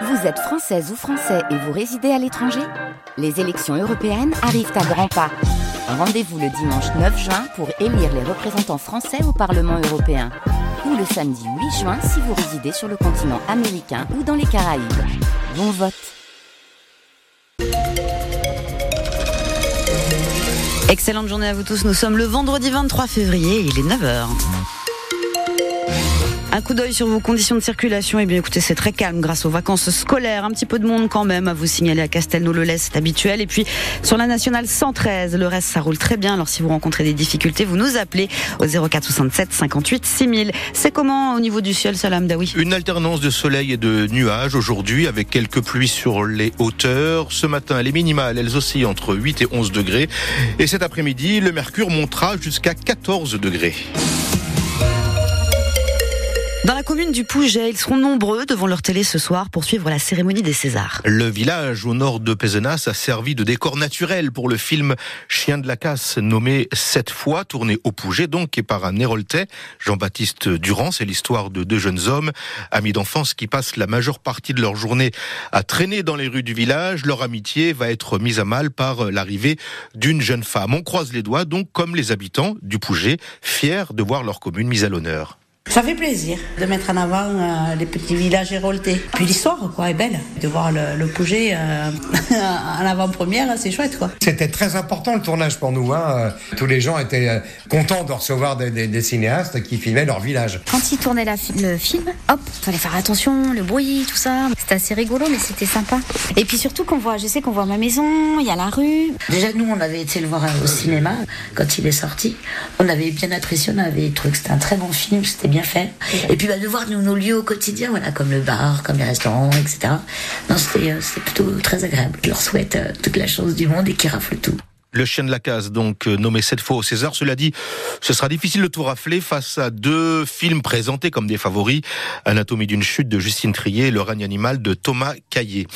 Vous êtes française ou français et vous résidez à l'étranger Les élections européennes arrivent à grands pas. Rendez-vous le dimanche 9 juin pour élire les représentants français au Parlement européen. Ou le samedi 8 juin si vous résidez sur le continent américain ou dans les Caraïbes. Bon vote Excellente journée à vous tous. Nous sommes le vendredi 23 février, il est 9h. Un coup d'œil sur vos conditions de circulation. Eh bien, écoutez, c'est très calme grâce aux vacances scolaires. Un petit peu de monde quand même à vous signaler à Castelnau-le-Lez, c'est habituel. Et puis, sur la nationale 113, le reste, ça roule très bien. Alors, si vous rencontrez des difficultés, vous nous appelez au 0467 58 6000. C'est comment au niveau du ciel, Salam Daoui? Une alternance de soleil et de nuages aujourd'hui avec quelques pluies sur les hauteurs. Ce matin, les minimales, elles oscillent entre 8 et 11 degrés. Et cet après-midi, le mercure montera jusqu'à 14 degrés. Dans la commune du Pouget, ils seront nombreux devant leur télé ce soir pour suivre la cérémonie des Césars. Le village au nord de Pézenas a servi de décor naturel pour le film Chien de la casse, nommé sept fois, tourné au Pouget, donc, et par un Héroltais, Jean-Baptiste Durand. C'est l'histoire de deux jeunes hommes, amis d'enfance, qui passent la majeure partie de leur journée à traîner dans les rues du village. Leur amitié va être mise à mal par l'arrivée d'une jeune femme. On croise les doigts, donc, comme les habitants du Pouget, fiers de voir leur commune mise à l'honneur. Ça fait plaisir de mettre en avant euh, les petits villages héroltés. Puis l'histoire, quoi, est belle. De voir le, le Pouget euh, en avant-première, c'est chouette, quoi. C'était très important le tournage pour nous. Hein. Tous les gens étaient euh, contents de recevoir des, des- des cinéastes qui filmaient leur village. Quand ils tournaient la fi- le film, hop, fallait faire attention, le bruit, tout ça. C'était assez rigolo, mais c'était sympa. Et puis surtout qu'on voit, je sais qu'on voit ma maison, il y a la rue. Déjà, nous, on avait été le voir au cinéma quand il est sorti. On avait bien apprécié, on avait trouvé que c'était un très bon film, c'était Et puis, bah, de voir nos lieux au quotidien, voilà, comme le bar, comme les restaurants, etc. Non, c'était euh, c'était plutôt très agréable. Je leur souhaite euh, toute la chance du monde et qu'ils raflent tout. Le chien de la case, donc euh, nommé cette fois au César. Cela dit, ce sera difficile de tout rafler face à deux films présentés comme des favoris. Anatomie d'une chute de Justine Trier et Le règne animal de Thomas Caillé.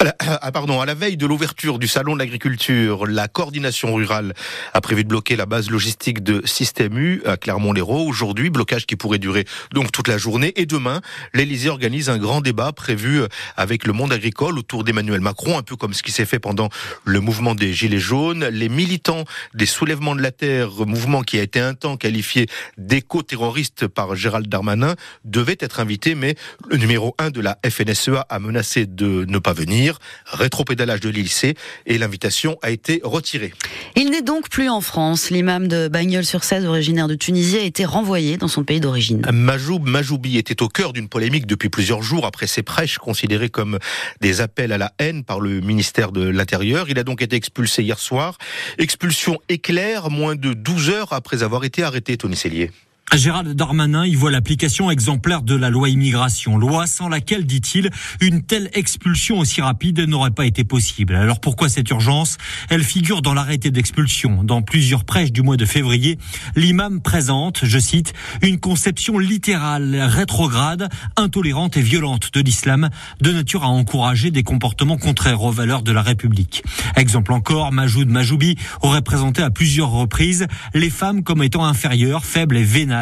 La, ah, pardon, à la veille de l'ouverture du salon de l'agriculture, la coordination rurale a prévu de bloquer la base logistique de Système U à Clermont-Lérault. Aujourd'hui, blocage qui pourrait durer donc toute la journée. Et demain, l'Élysée organise un grand débat prévu avec le monde agricole autour d'Emmanuel Macron, un peu comme ce qui s'est fait pendant le mouvement des Gilets jaunes les militants des soulèvements de la terre, mouvement qui a été un temps qualifié d'éco-terroriste par Gérald Darmanin, devaient être invités, mais le numéro 1 de la FNSEA a menacé de ne pas venir. Rétropédalage de l'Élysée et l'invitation a été retirée. Il n'est donc plus en France. L'imam de Bagnols-sur-Cèze, originaire de Tunisie, a été renvoyé dans son pays d'origine. Majoub Majoubi était au cœur d'une polémique depuis plusieurs jours après ses prêches considérées comme des appels à la haine par le ministère de l'Intérieur. Il a donc été expulsé hier soir. Expulsion éclair moins de 12 heures après avoir été arrêté, Tony Cellier. Gérald Darmanin y voit l'application exemplaire de la loi immigration, loi sans laquelle, dit-il, une telle expulsion aussi rapide n'aurait pas été possible. Alors pourquoi cette urgence? Elle figure dans l'arrêté d'expulsion. Dans plusieurs prêches du mois de février, l'imam présente, je cite, une conception littérale, rétrograde, intolérante et violente de l'islam, de nature à encourager des comportements contraires aux valeurs de la République. Exemple encore, Majoud Majoubi aurait présenté à plusieurs reprises les femmes comme étant inférieures, faibles et vénales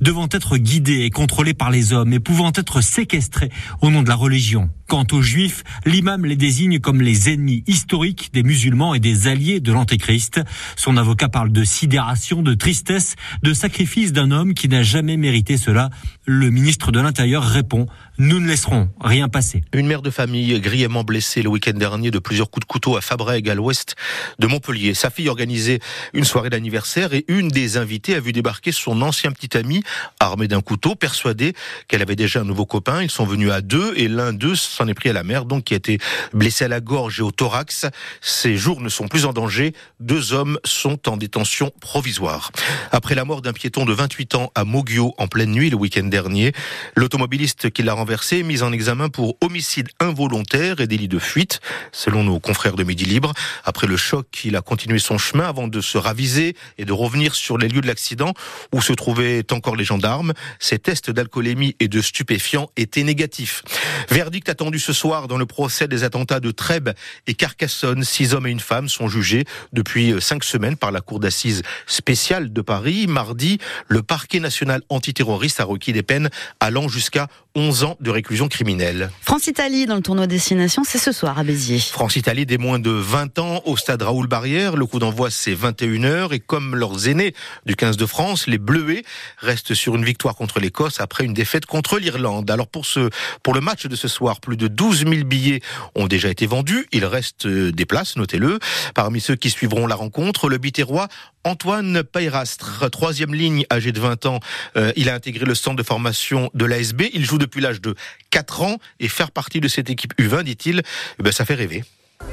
devant être guidés et contrôlés par les hommes et pouvant être séquestrés au nom de la religion. Quant aux juifs, l'imam les désigne comme les ennemis historiques des musulmans et des alliés de l'antéchrist. Son avocat parle de sidération, de tristesse, de sacrifice d'un homme qui n'a jamais mérité cela. Le ministre de l'Intérieur répond nous ne laisserons rien passer. Une mère de famille grièvement blessée le week-end dernier de plusieurs coups de couteau à Fabrègues, à l'ouest de Montpellier. Sa fille organisait une soirée d'anniversaire et une des invitées a vu débarquer son ancien petit ami armé d'un couteau, persuadé qu'elle avait déjà un nouveau copain. Ils sont venus à deux et l'un d'eux s'en est pris à la mère, donc qui a été blessé à la gorge et au thorax. Ses jours ne sont plus en danger. Deux hommes sont en détention provisoire. Après la mort d'un piéton de 28 ans à Moguio en pleine nuit le week-end dernier, l'automobiliste qui l'a renversé est mis en examen pour homicide involontaire et délit de fuite, selon nos confrères de Midi Libre. Après le choc, il a continué son chemin avant de se raviser et de revenir sur les lieux de l'accident où se trouvait encore les gendarmes. Ces tests d'alcoolémie et de stupéfiants étaient négatifs. Verdict attendu ce soir dans le procès des attentats de Trèbes et Carcassonne. Six hommes et une femme sont jugés depuis cinq semaines par la Cour d'assises spéciale de Paris. Mardi, le parquet national antiterroriste a requis des peines allant jusqu'à 11 ans de réclusion criminelle. France-Italie dans le tournoi Destination, c'est ce soir à Béziers. France-Italie des moins de 20 ans au stade Raoul Barrière. Le coup d'envoi c'est 21h et comme leurs aînés du 15 de France, les Bleuets restent sur une victoire contre l'Écosse après une défaite contre l'Irlande. Alors pour ce le match de ce soir, plus de 12 000 billets ont déjà été vendus. Il reste des places, notez-le. Parmi ceux qui suivront la rencontre, le Biterrois Antoine Payrastre, troisième ligne, âgé de 20 ans. Euh, il a intégré le centre de formation de l'ASB. Il joue depuis l'âge de 4 ans et faire partie de cette équipe U20, dit-il, eh ben, ça fait rêver.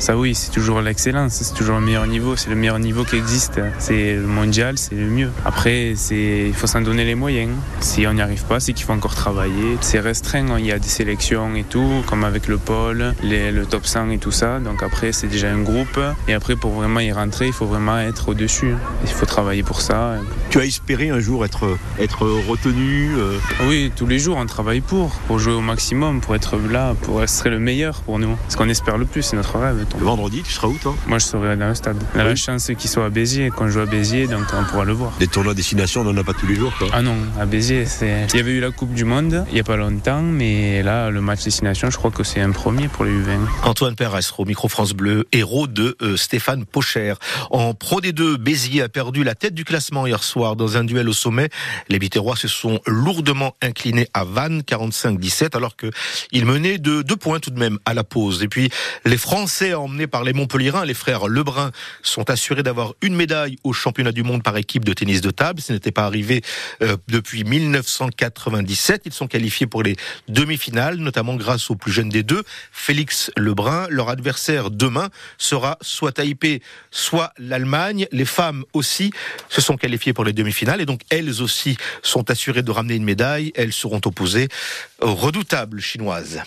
Ça oui, c'est toujours l'excellence, c'est toujours le meilleur niveau, c'est le meilleur niveau qui existe. C'est le mondial, c'est le mieux. Après, il faut s'en donner les moyens. Si on n'y arrive pas, c'est qu'il faut encore travailler. C'est restreint, hein. il y a des sélections et tout, comme avec le pôle, le top 100 et tout ça. Donc après, c'est déjà un groupe. Et après, pour vraiment y rentrer, il faut vraiment être au-dessus. Il faut travailler pour ça. Tu as espéré un jour être, être retenu euh Oui, tous les jours, on travaille pour, pour jouer au maximum, pour être là, pour être le meilleur pour nous. Ce qu'on espère le plus, c'est notre rêve. Le vendredi, tu seras où toi? Moi, je serai dans le stade. On a la chance qu'il soit à Béziers. Quand je joue à Béziers, donc on pourra le voir. Des tournois destination, on n'en a pas tous les jours, quoi. Ah non, à Béziers, c'est. Il y avait eu la Coupe du Monde il n'y a pas longtemps, mais là, le match destination, je crois que c'est un premier pour les U20. Antoine au micro France Bleu, héros de euh, Stéphane Pocher. En Pro D2, Béziers a perdu la tête du classement hier soir dans un duel au sommet. Les Biterrois se sont lourdement inclinés à Vannes, 45-17, alors que ils menaient de deux points tout de même à la pause. Et puis, les Français emmenés par les Montpellierins, les frères Lebrun, sont assurés d'avoir une médaille au championnat du monde par équipe de tennis de table. Ce n'était pas arrivé euh, depuis 1997. Ils sont qualifiés pour les demi-finales, notamment grâce au plus jeune des deux, Félix Lebrun. Leur adversaire demain sera soit Taipei, soit l'Allemagne. Les femmes aussi se sont qualifiées pour les demi-finales et donc elles aussi sont assurées de ramener une médaille. Elles seront opposées aux redoutables chinoises.